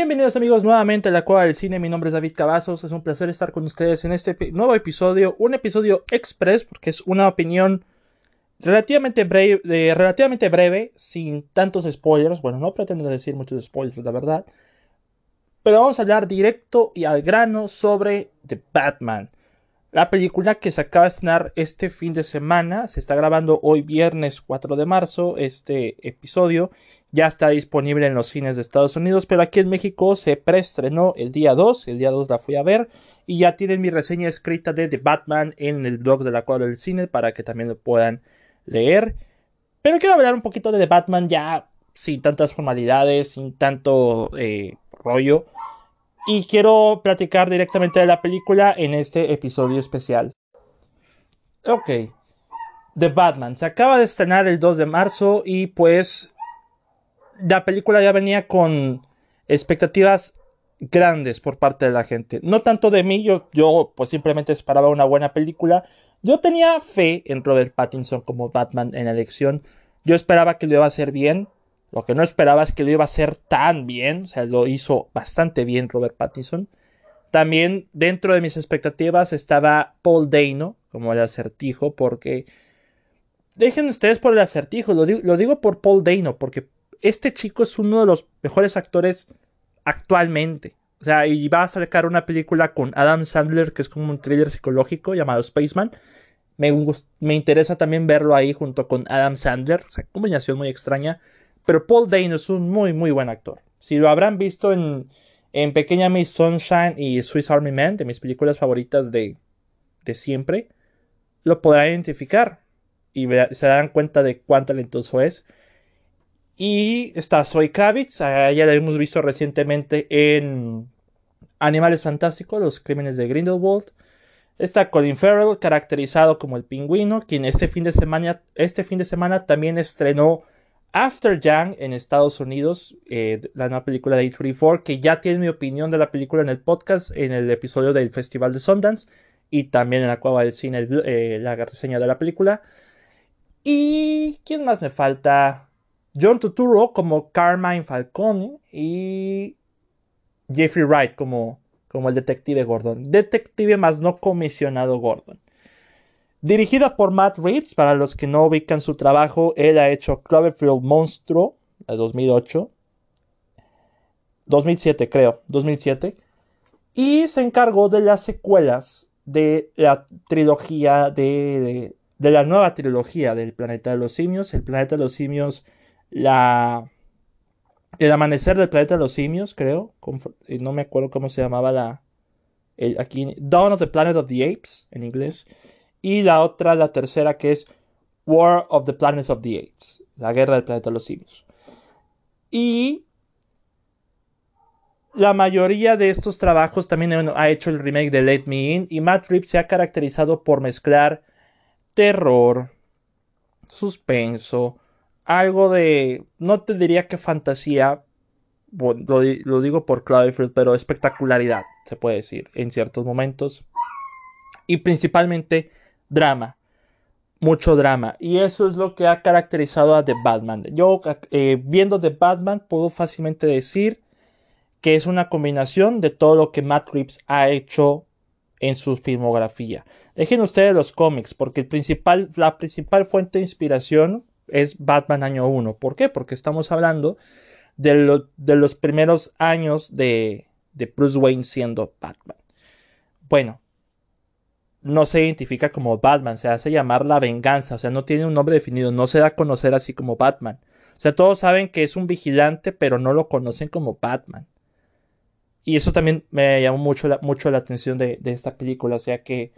Bienvenidos amigos nuevamente a la Cueva del Cine, mi nombre es David Cavazos, es un placer estar con ustedes en este nuevo episodio, un episodio express porque es una opinión relativamente breve, relativamente breve, sin tantos spoilers, bueno, no pretendo decir muchos spoilers, la verdad, pero vamos a hablar directo y al grano sobre The Batman. La película que se acaba de estrenar este fin de semana, se está grabando hoy viernes 4 de marzo, este episodio ya está disponible en los cines de Estados Unidos, pero aquí en México se preestrenó el día 2, el día 2 la fui a ver y ya tienen mi reseña escrita de The Batman en el blog de la cuadra del cine para que también lo puedan leer. Pero quiero hablar un poquito de The Batman ya sin tantas formalidades, sin tanto eh, rollo y quiero platicar directamente de la película en este episodio especial. Ok. The Batman se acaba de estrenar el 2 de marzo y pues la película ya venía con expectativas grandes por parte de la gente. No tanto de mí, yo, yo pues simplemente esperaba una buena película. Yo tenía fe en Robert Pattinson como Batman en la elección. Yo esperaba que lo iba a hacer bien. Lo que no esperaba es que lo iba a hacer tan bien, o sea, lo hizo bastante bien Robert Pattinson. También dentro de mis expectativas estaba Paul Dano como el acertijo, porque dejen ustedes por el acertijo, lo digo, lo digo por Paul Dano, porque este chico es uno de los mejores actores actualmente. O sea, y va a sacar una película con Adam Sandler, que es como un thriller psicológico llamado Spaceman. Me, me interesa también verlo ahí junto con Adam Sandler. O sea, combinación muy extraña. Pero Paul Dano es un muy, muy buen actor. Si lo habrán visto en, en Pequeña Miss Sunshine y Swiss Army Man, de mis películas favoritas de, de siempre, lo podrán identificar y se darán cuenta de cuán talentoso es. Y está Zoe Kravitz, a ella la hemos visto recientemente en Animales Fantásticos, Los Crímenes de Grindelwald. Está Colin Farrell, caracterizado como el pingüino, quien este fin de semana, este fin de semana también estrenó After Young en Estados Unidos, eh, la nueva película de A24, que ya tiene mi opinión de la película en el podcast, en el episodio del Festival de Sundance y también en la cueva del cine, eh, la reseña de la película. ¿Y quién más me falta? John Turturro como Carmine Falcone y Jeffrey Wright como, como el detective Gordon. Detective más no comisionado Gordon. Dirigida por Matt Reeves, para los que no ubican su trabajo, él ha hecho Cloverfield Monstruo, de 2008. 2007, creo, 2007. Y se encargó de las secuelas de la trilogía de, de, la nueva trilogía del Planeta de los Simios. El Planeta de los Simios, la... El amanecer del planeta de los simios, creo. No me acuerdo cómo se llamaba la. aquí. Dawn of the Planet of the Apes, en inglés. Y la otra, la tercera, que es War of the Planets of the Apes, la guerra del planeta de los simios. Y la mayoría de estos trabajos también ha hecho el remake de Let Me In y Matt Reeves se ha caracterizado por mezclar terror, suspenso, algo de, no te diría que fantasía, lo, digo por Cloverfield, pero espectacularidad, se puede decir, en ciertos momentos. Y principalmente drama. Mucho drama. Y eso es lo que ha caracterizado a The Batman. Yo eh, viendo The Batman puedo fácilmente decir que es una combinación de todo lo que Matt Reeves ha hecho en su filmografía. Dejen ustedes los cómics, porque el principal, la principal fuente de inspiración es Batman año 1. ¿Por qué? Porque estamos hablando de, de los primeros años de, de Bruce Wayne siendo Batman. Bueno, no se identifica como Batman, se hace llamar la venganza, o sea, no tiene un nombre definido, no se da a conocer así como Batman. O sea, todos saben que es un vigilante, pero no lo conocen como Batman. Y eso también me llamó mucho la, mucho la atención de, esta película, o sea que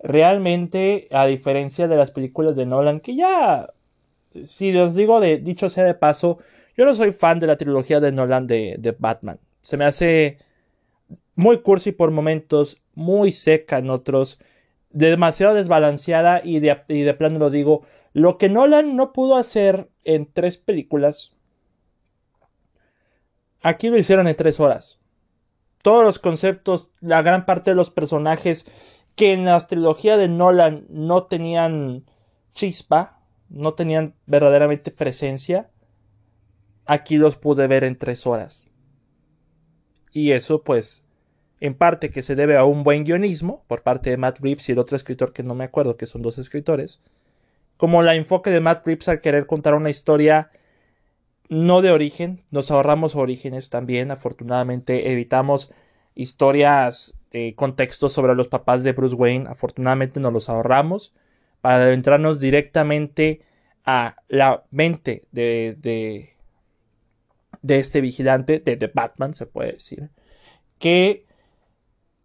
realmente, a diferencia de las películas de Nolan, que ya, si os digo de dicho sea de paso, yo no soy fan de la trilogía de Nolan de, de Batman. Se me hace muy cursi por momentos, muy seca en otros demasiado desbalanceada y de, de plano lo digo, lo que Nolan no pudo hacer en tres películas, aquí lo hicieron en tres horas. Todos los conceptos, la gran parte de los personajes que en la trilogía de Nolan no tenían chispa, no tenían verdaderamente presencia, aquí los pude ver en tres horas. Y eso pues en parte que se debe a un buen guionismo por parte de Matt Reeves y el otro escritor que no me acuerdo, que son dos escritores, como la enfoque de Matt Reeves al querer contar una historia no de origen, nos ahorramos orígenes también, afortunadamente. Evitamos historias de contexto sobre los papás de Bruce Wayne, afortunadamente nos los ahorramos para adentrarnos directamente a la mente de, de, de este vigilante, de, de Batman se puede decir, que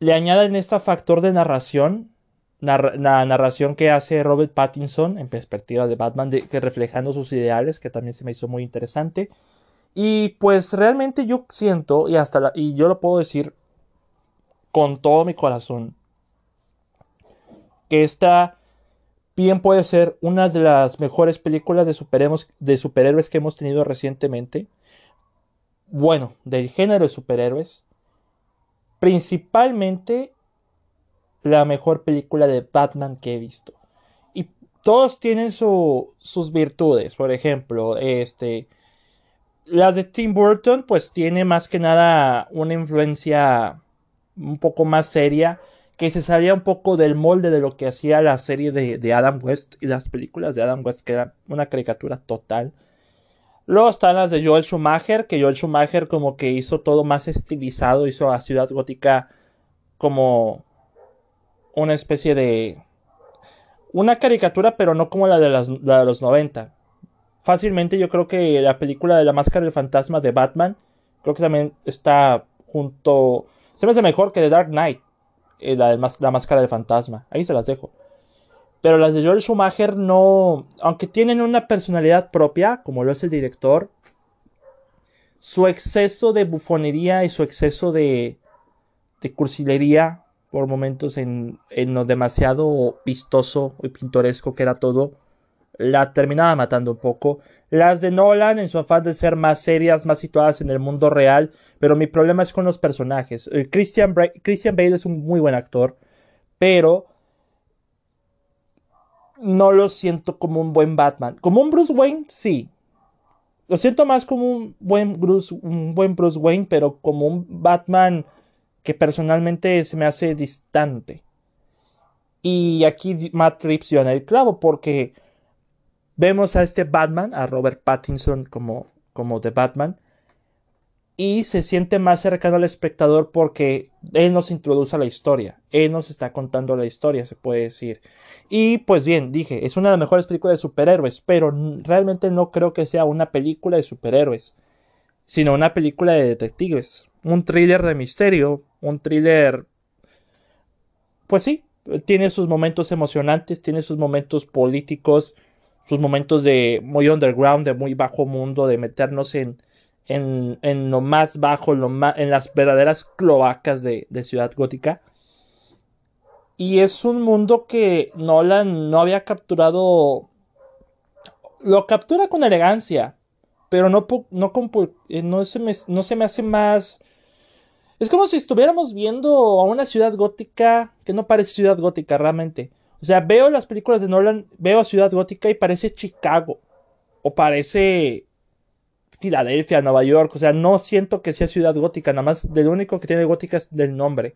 le añaden este factor de narración, la narración que hace Robert Pattinson en perspectiva de Batman, que reflejando sus ideales, que también se me hizo muy interesante. Y pues realmente yo siento, y hasta y yo lo puedo decir con todo mi corazón, que esta bien puede ser una de las mejores películas de, de superhéroes que hemos tenido recientemente. Bueno, del género de superhéroes principalmente la mejor película de Batman que he visto. Y todos tienen sus virtudes. Por ejemplo, este. La de Tim Burton, pues tiene más que nada una influencia un poco más seria. Que se salía un poco del molde de lo que hacía la serie de, de Adam West y las películas de Adam West, que era una caricatura total. Luego están las de Joel Schumacher, que Joel Schumacher como que hizo todo más estilizado, hizo a Ciudad Gótica como una especie de... Una caricatura, pero no como la de, de los 90. Fácilmente yo creo que la película de la máscara del fantasma de Batman, creo que también está junto... Se me hace mejor que The Dark Knight, eh, la, la máscara del fantasma. Ahí se las dejo. Pero las de Joel Schumacher no, aunque tienen una personalidad propia, como lo es el director, su exceso de bufonería y su exceso de, de cursilería por momentos en, en lo demasiado vistoso y pintoresco que era todo, la terminaba matando un poco. Las de Nolan, en su afán de ser más serias, más situadas en el mundo real, pero mi problema es con los personajes. Eh, Christian, Christian Bale es un muy buen actor, pero no lo siento como un buen Batman. Como un Bruce Wayne, sí. Lo siento más como un buen Bruce, un buen Bruce Wayne, pero como un Batman que personalmente se me hace distante. Y aquí Matt Reeves dio en el clavo porque vemos a este Batman, a Robert Pattinson como, como The Batman, y se siente más cercano al espectador porque él nos introduce a la historia, él nos está contando la historia, se puede decir. Y pues bien, dije, es una de las mejores películas de superhéroes, pero realmente no creo que sea una película de superhéroes, sino una película de detectives, un thriller de misterio, un thriller... Pues sí, tiene sus momentos emocionantes, tiene sus momentos políticos, sus momentos de muy underground, de muy bajo mundo, de meternos en en, en lo más bajo, en, las verdaderas cloacas de, Ciudad Gótica. Y es un mundo que Nolan no había capturado. Lo captura con elegancia, pero no, no, eh, no, se me, no se me hace más. Es como si estuviéramos viendo a una ciudad gótica que no parece ciudad gótica realmente. O sea, veo las películas de Nolan, veo Ciudad Gótica y parece Chicago. O parece Filadelfia, Nueva York, o sea, no siento que sea ciudad gótica, nada más de lo único que tiene gótica es del nombre.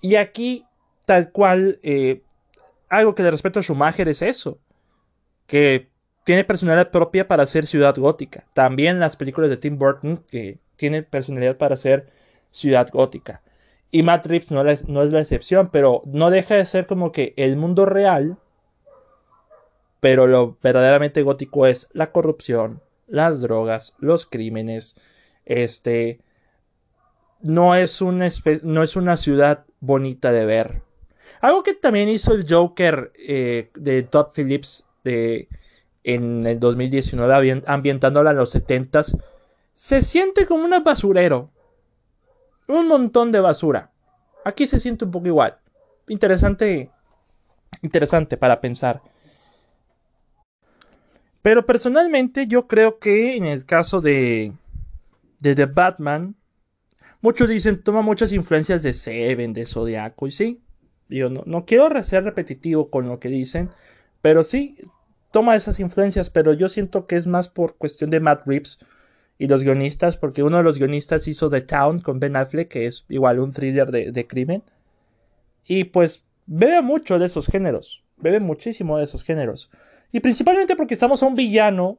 Y aquí, tal cual, eh, algo que le respeto a Schumacher es eso, que tiene personalidad propia para ser ciudad gótica. También las películas de Tim Burton, que tienen personalidad para ser ciudad gótica. Y Matt Reeves no es la excepción, pero no deja de ser como que el mundo real, pero lo verdaderamente gótico es la corrupción, las drogas, los crímenes, este, no es, una no es una ciudad bonita de ver. Algo que también hizo el Joker eh, de Todd Phillips de, en el 2019, ambientándola en los 70 se siente como un basurero. Un montón de basura. Aquí se siente un poco igual. Interesante. Interesante para pensar. Pero personalmente yo creo que en el caso de, de The Batman, muchos dicen toma muchas influencias de Seven, de Zodiaco, y sí, yo no, no quiero ser repetitivo con lo que dicen, pero sí, toma esas influencias, pero yo siento que es más por cuestión de Matt Reeves y los guionistas, porque uno de los guionistas hizo The Town con Ben Affleck, que es igual un thriller de, de crimen. Y pues bebe mucho de esos géneros, bebe muchísimo de esos géneros. Y principalmente porque estamos a un villano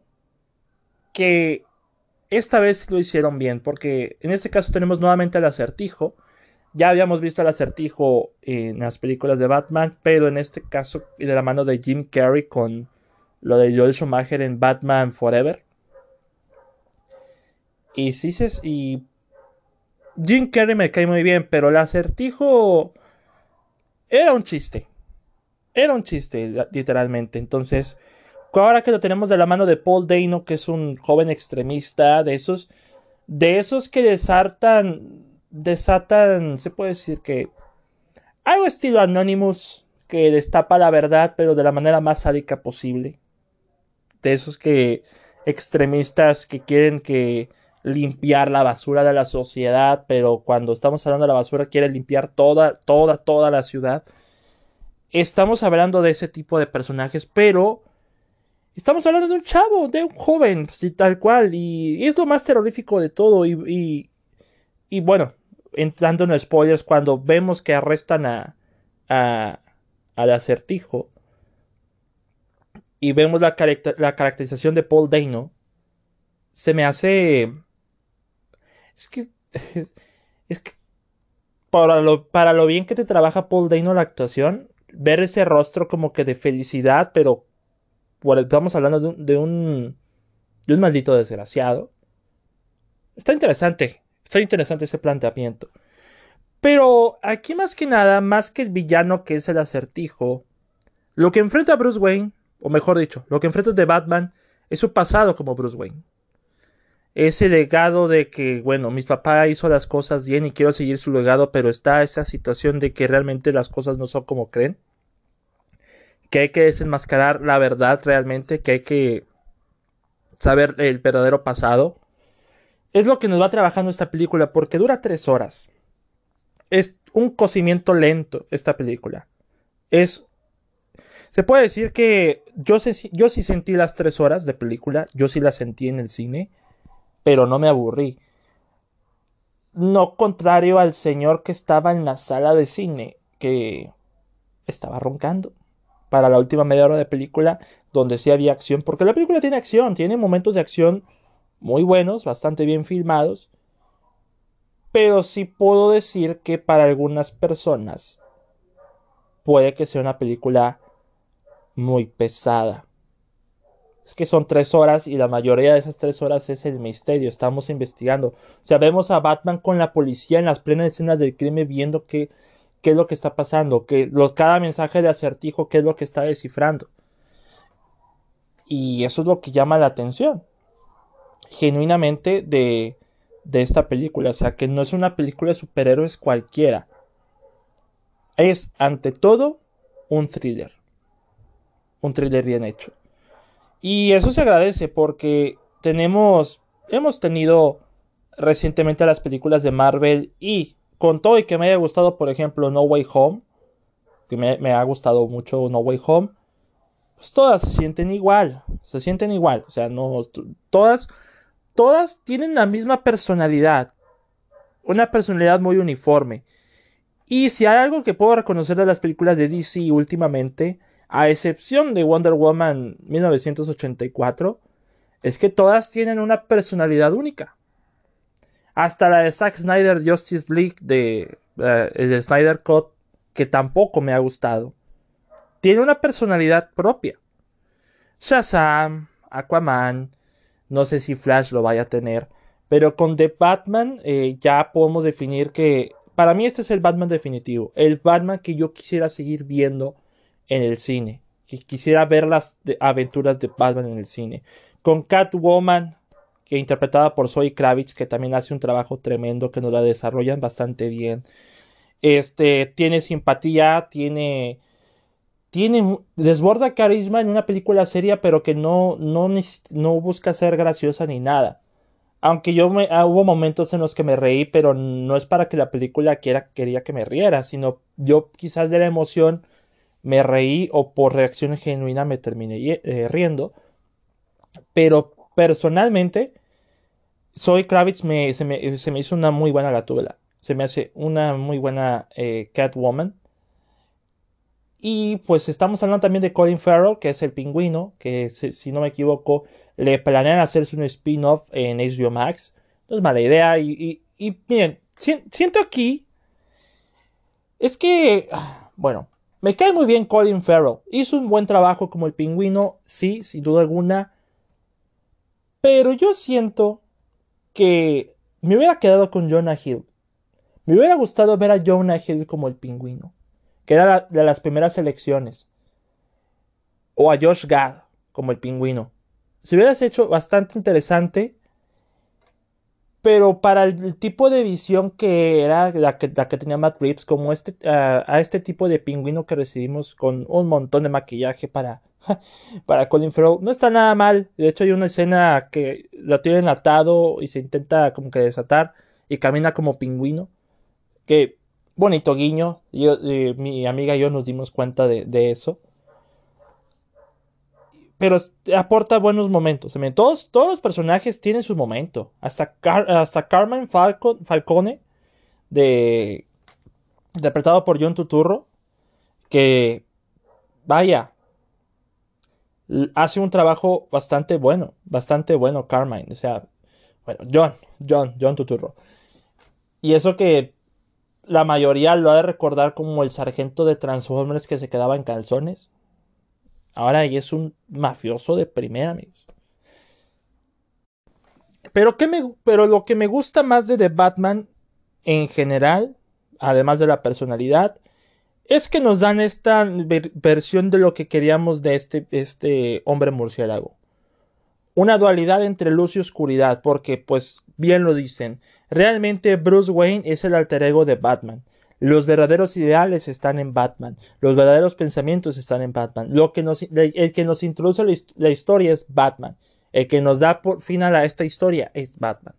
que esta vez lo hicieron bien, porque en este caso tenemos nuevamente al acertijo. Ya habíamos visto al acertijo en las películas de Batman, pero en este caso de la mano de Jim Carrey con lo de Joel Schumacher en Batman Forever. Y sí, y Jim Carrey me cae muy bien, pero el acertijo era un chiste. Era un chiste, literalmente. Entonces, ahora que lo tenemos de la mano de Paul Dano, que es un joven extremista, de esos, de esos que desartan, desatan, se puede decir que algo estilo Anonymous, que destapa la verdad, pero de la manera más sádica posible. De esos que extremistas que quieren que limpiar la basura de la sociedad, pero cuando estamos hablando de la basura quiere limpiar toda, toda, toda la ciudad. Estamos hablando de ese tipo de personajes, pero estamos hablando de un chavo, de un joven, sí, tal cual, y es lo más terrorífico de todo. Y, y, bueno, entrando en spoilers, cuando vemos que arrestan a, a al acertijo y vemos la, la caracterización de Paul Dano, se me hace es que. Es que. Para lo, para lo bien que te trabaja Paul Dano la actuación, ver ese rostro como que de felicidad, pero. estamos hablando de un, de un. de un maldito desgraciado. Está interesante. Está interesante ese planteamiento. Pero aquí más que nada, más que el villano que es el acertijo, lo que enfrenta a Bruce Wayne, o mejor dicho, lo que enfrenta de Batman, es su pasado como Bruce Wayne ese legado de que, bueno, mi papá hizo las cosas bien y quiero seguir su legado, pero está esa situación de que realmente las cosas no son como creen. Que hay que desenmascarar la verdad realmente, que hay que saber el verdadero pasado. Es lo que nos va trabajando esta película, porque dura tres horas. Es un cocimiento lento esta película. Es... Se puede decir que yo, yo sí sentí las tres horas de película, yo sí las sentí en el cine pero no me aburrí. No contrario al señor que estaba en la sala de cine, que estaba roncando para la última media hora de película, donde sí había acción, porque la película tiene acción, tiene momentos de acción muy buenos, bastante bien filmados, pero sí puedo decir que para algunas personas puede que sea una película muy pesada. Es que son tres horas y la mayoría de esas tres horas es el misterio. Estamos investigando. O sea, vemos a Batman con la policía en las plenas escenas del crimen viendo qué, qué es lo que está pasando, que cada mensaje de acertijo, qué es lo que está descifrando. Y eso es lo que llama la atención. Genuinamente de, de esta película. O sea, que no es una película de superhéroes cualquiera. Es, ante todo, un thriller. Un thriller bien hecho. Y eso se agradece porque tenemos, hemos tenido recientemente las películas de Marvel y con todo y que me haya gustado, por ejemplo, No Way Home, que me, ha gustado mucho No Way Home, pues todas se sienten igual, se sienten igual, o sea, no, todas, todas tienen la misma personalidad, una personalidad muy uniforme. Y si hay algo que puedo reconocer de las películas de DC últimamente, a excepción de Wonder Woman 1984, es que todas tienen una personalidad única. Hasta la de Zack Snyder Justice League de eh, el Snyder Cut, que tampoco me ha gustado, tiene una personalidad propia. Shazam, Aquaman, no sé si Flash lo vaya a tener, pero con The Batman eh, ya podemos definir que para mí este es el Batman definitivo, el Batman que yo quisiera seguir viendo en el cine. Que quisiera ver las aventuras de Batman en el cine. Con Catwoman, que interpretada por Zoe Kravitz, que también hace un trabajo tremendo, que nos la desarrollan bastante bien. Este, tiene simpatía, tiene tiene desborda carisma en una película seria, pero que no, no, no busca ser graciosa ni nada. Aunque yo me, ah, hubo momentos en los que me reí, pero no es para que la película quiera, quería que me riera, sino yo quizás de la emoción me reí o por reacción genuina me terminé eh, riendo. Pero personalmente, Zoe Kravitz me, se, me, hizo una muy buena gatúbela. Se me hace una muy buena eh, Catwoman. Y pues estamos hablando también de Colin Farrell, que es el pingüino, que si no me equivoco, le planean hacerse un spin-off en HBO Max. No es mala idea. Y, y, miren, siento aquí. Es que. Bueno, me cae muy bien Colin Farrell. Hizo un buen trabajo como el pingüino, sí, sin duda alguna. Pero yo siento que me hubiera quedado con Jonah Hill. Me hubiera gustado ver a Jonah Hill como el pingüino que era de las primeras elecciones. O a Josh Gad, como el pingüino. Se hubieras hecho bastante interesante. Pero para el tipo de visión que era la que, la que tenía Matt Reeves, como este, a este tipo de pingüino que recibimos con un montón de maquillaje para, para Colin Farrell, no está nada mal. De hecho, hay una escena que la tienen atado y se intenta como que desatar y camina como pingüino. Que bonito guiño. Yo, eh, mi amiga y yo nos dimos cuenta de, eso. Pero aporta buenos momentos. Todos, todos los personajes tienen su momento. Hasta, hasta Carmen Falcone, de, interpretado por John Tuturro, que, vaya, hace un trabajo bastante bueno. Bastante bueno, Carmine. O sea, bueno, John, John, John Tuturro. Y eso que la mayoría lo ha de recordar como el sargento de Transformers que se quedaba en calzones. Ahora y es un mafioso de primera, amigos. Pero, ¿qué me, pero lo que me gusta más de The Batman en general, además de la personalidad, es que nos dan esta versión de lo que queríamos de este, este hombre murciélago. Una dualidad entre luz y oscuridad, porque, pues, bien lo dicen, Realmente Bruce Wayne es el alter ego de Batman. Los verdaderos ideales están en Batman. Los verdaderos pensamientos están en Batman. Lo que el que nos introduce la, historia es Batman. El que nos da por final a esta historia es Batman.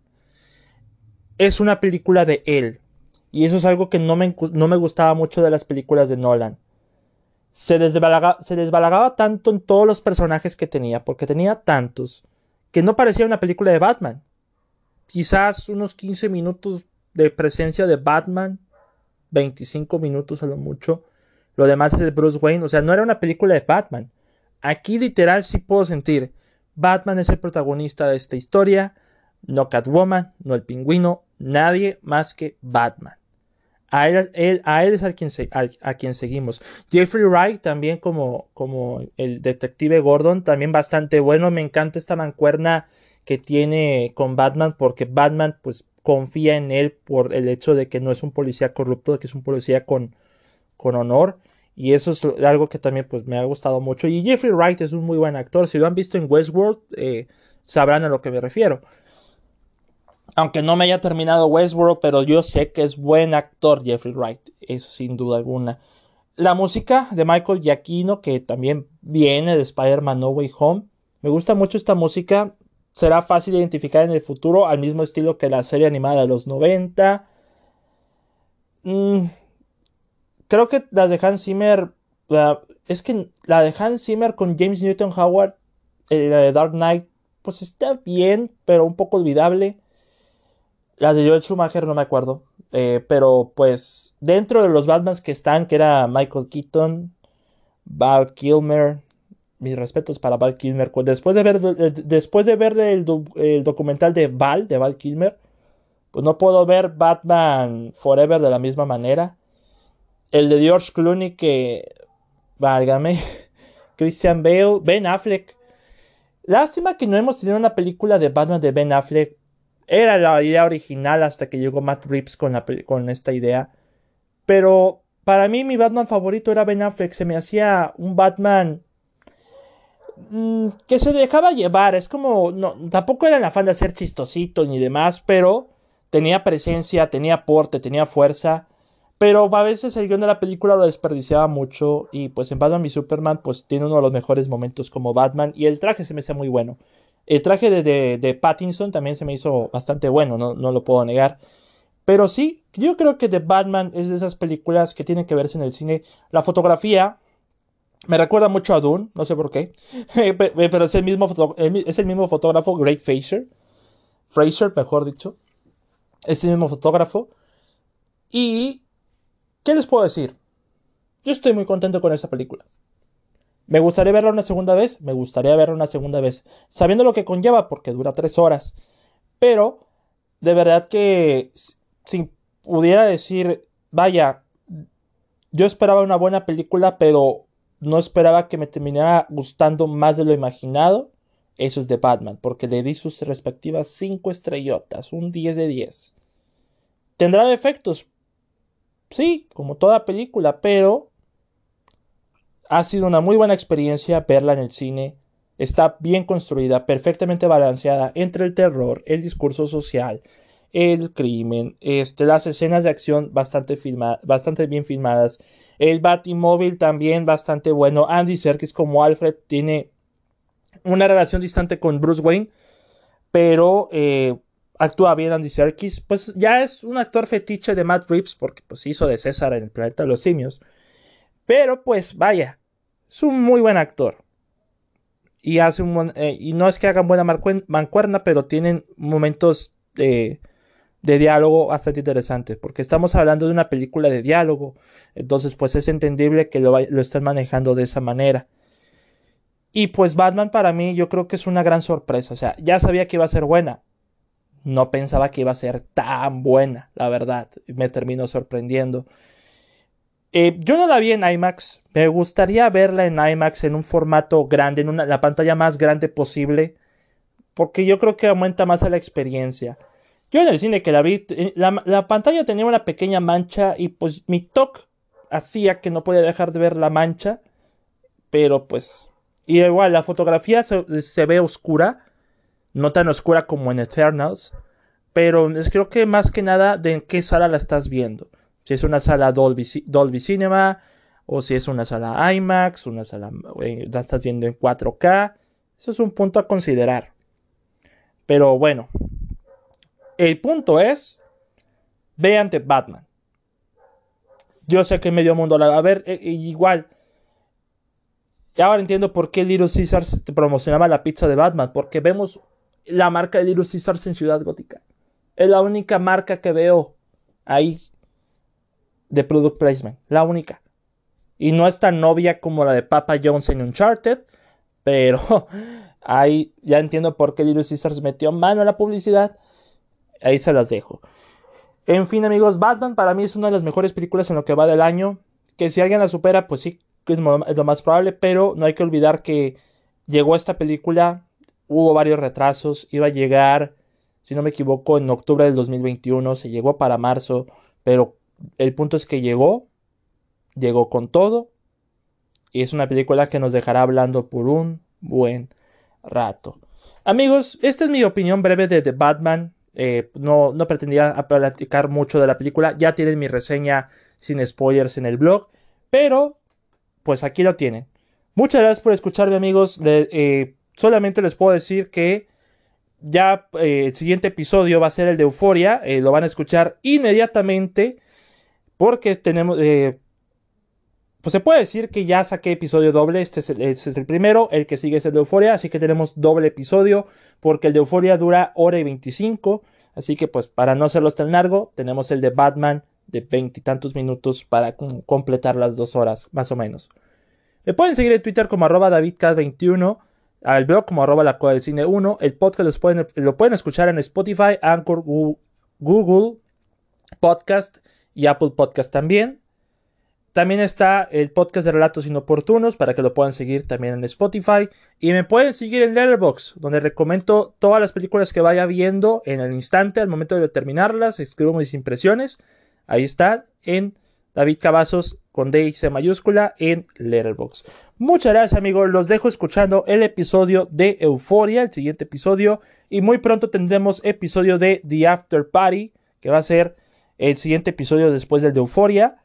Es una película de él. Y eso es algo que no me, no me gustaba mucho de las películas de Nolan. Se se desbalagaba tanto en todos los personajes que tenía, porque tenía tantos, que no parecía una película de Batman quizás unos 15 minutos de presencia de Batman, 25 minutos a lo mucho. Lo demás es de Bruce Wayne, o sea, no era una película de Batman. Aquí literal sí puedo sentir, Batman es el protagonista de esta historia, no Catwoman, no el pingüino, nadie más que Batman. A él, es a quien, seguimos. Jeffrey Wright también como, como el detective Gordon, también bastante bueno. Me encanta esta mancuerna que tiene con Batman porque Batman pues confía en él por el hecho de que no es un policía corrupto, que es un policía con, con honor. Y eso es algo que también pues me ha gustado mucho. Y Jeffrey Wright es un muy buen actor. Si lo han visto en Westworld, eh, sabrán a lo que me refiero. Aunque no me haya terminado Westworld, pero yo sé que es buen actor Jeffrey Wright. Eso sin duda alguna. La música de Michael Giacchino, que también viene de Spider-Man No Way Home. Me gusta mucho esta música será fácil identificar en el futuro al mismo estilo que la serie animada de los 90. Mm, creo que la de Hans Zimmer, es que la de Hans Zimmer con James Newton Howard, eh, la de Dark Knight, pues está bien, pero un poco olvidable. La de Joel Schumacher no me acuerdo. Eh, pero pues dentro de los Batmans que están, que era Michael Keaton, Val Kilmer, mis respetos para Val Kilmer. Después de ver, después de ver el, documental de Val, de Val Kilmer, pues no puedo ver Batman Forever de la misma manera. El de George Clooney que, válgame, Christian Bale, Ben Affleck. Lástima que no hemos tenido una película de Batman de Ben Affleck. Era la idea original hasta que llegó Matt Reeves con, con esta idea. Pero para mí mi Batman favorito era Ben Affleck. Se me hacía un Batman Mm, que se dejaba llevar. Es como, no, tampoco era el afán de hacer chistosito ni demás, pero tenía presencia, tenía aporte, tenía fuerza. Pero a veces el guion de la película lo desperdiciaba mucho. Y pues en Batman y Superman, pues tiene uno de los mejores momentos como Batman. Y el traje se me hace muy bueno. El traje de, de, Pattinson también se me hizo bastante bueno, no, no, lo puedo negar. Pero sí, yo creo que The Batman es de esas películas que tienen que verse en el cine. La fotografía, me recuerda mucho a Dune, no sé por qué. Pero es el mismo, es el mismo fotógrafo, Greg Fraser. Fraser, mejor dicho. Ese mismo fotógrafo. Y, ¿qué les puedo decir? Yo estoy muy contento con esta película. ¿Me gustaría verla una segunda vez? Me gustaría verla una segunda vez. Sabiendo lo que conlleva, porque dura tres horas. Pero, de verdad que si pudiera decir, vaya, yo esperaba una buena película, pero no esperaba que me terminara gustando más de lo imaginado. Eso es de Batman, porque le di sus respectivas 5 estrellotas, un 10 de 10. ¿Tendrá defectos? Sí, como toda película, pero ha sido una muy buena experiencia verla en el cine. Está bien construida, perfectamente balanceada entre el terror, el discurso social, el crimen, este, las escenas de acción bastante, bastante bien filmadas, el Batimóvil también bastante bueno, Andy Serkis como Alfred tiene una relación distante con Bruce Wayne, pero eh, actúa bien Andy Serkis, pues ya es un actor fetiche de Matt Reeves porque pues hizo de César en el planeta de los simios, pero pues vaya, es un muy buen actor. Y, hace un, eh, y no es que hagan buena mancuerna, pero tienen momentos de de diálogo bastante interesante, porque estamos hablando de una película de diálogo, entonces pues es entendible que lo, lo estén manejando de esa manera. Y pues Batman para mí yo creo que es una gran sorpresa, o sea, ya sabía que iba a ser buena, no pensaba que iba a ser tan buena, la verdad, me terminó sorprendiendo. Eh, yo no la vi en IMAX, me gustaría verla en IMAX en un formato grande, en una, la pantalla más grande posible, porque yo creo que aumenta más a la experiencia. Yo en el cine que la vi, la, pantalla tenía una pequeña mancha y pues mi toque hacía que no podía dejar de ver la mancha. Pero pues... Y igual, la fotografía se, ve oscura. No tan oscura como en Eternals. Pero es, creo que más que nada de en qué sala la estás viendo. Si es una sala Dolby, Dolby Cinema. O si es una sala IMAX. Una sala... Eh, la estás viendo en 4K. Eso es un punto a considerar. Pero bueno, el punto es, vean The Batman. Yo sé que medio mundo la va a ver, e, e, igual. Y ahora entiendo por qué Little Caesars promocionaba la pizza de Batman, porque vemos la marca de Little Caesars en Ciudad Gótica. Es la única marca que veo ahí de product placement, la única. Y no es tan novia como la de Papa Jones en Uncharted, pero ahí ya entiendo por qué Little Caesars metió mano a la publicidad Ahí se las dejo. En fin, amigos, Batman para mí es una de las mejores películas en lo que va del año. Que si alguien la supera, pues sí, es lo más probable. Pero no hay que olvidar que llegó esta película, hubo varios retrasos, iba a llegar, si no me equivoco, en octubre del 2021, se llegó para marzo. Pero el punto es que llegó, llegó con todo. Y es una película que nos dejará hablando por un buen rato. Amigos, esta es mi opinión breve de The Batman. Eh, no, no pretendía platicar mucho de la película. Ya tienen mi reseña sin spoilers en el blog. Pero, pues aquí lo tienen. Muchas gracias por escucharme, amigos. Eh, solamente les puedo decir que ya eh, el siguiente episodio va a ser el de Euforia. lo van a escuchar inmediatamente. Porque tenemos. Pues se puede decir que ya saqué episodio doble. Este es, el, este es el primero. El que sigue es el de Euforia. Así que tenemos doble episodio. Porque el de Euforia dura hora y 25. Así que pues para no hacerlos tan largo, tenemos el de Batman de veintitantos minutos para completar las dos horas, más o menos. Me pueden seguir en Twitter como arroba davidk21, al blog como arroba la del cine 1, el podcast lo pueden escuchar en Spotify, Anchor, Google Podcast y Apple Podcast también. También está el podcast de relatos inoportunos para que lo puedan seguir también en Spotify. Y me pueden seguir en Letterboxd, donde recomiendo todas las películas que vaya viendo en el instante, al momento de terminarlas. Escribo mis impresiones. Ahí está, en David Cavazos con D C mayúscula en Letterboxd. Muchas gracias amigos, los dejo escuchando el episodio de Euforia, el siguiente episodio. Y muy pronto tendremos episodio de The After Party, que va a ser el siguiente episodio después del de Euforia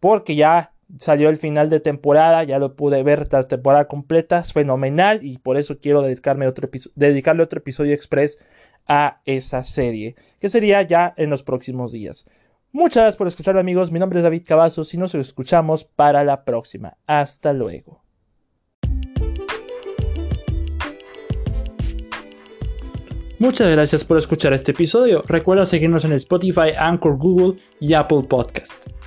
porque ya salió el final de temporada, ya lo pude ver la temporada completa, es fenomenal y por eso quiero dedicarme otro dedicarle otro episodio express a esa serie, que sería ya en los próximos días. Muchas gracias por escucharme amigos, mi nombre es David Cavazos y nos escuchamos para la próxima. Hasta luego. Muchas gracias por escuchar este episodio. Recuerda seguirnos en Spotify, Anchor, Google y Apple Podcast.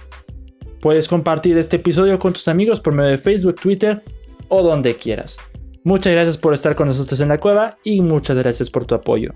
Puedes compartir este episodio con tus amigos por medio de Facebook, Twitter o donde quieras. Muchas gracias por estar con nosotros en la cueva y muchas gracias por tu apoyo.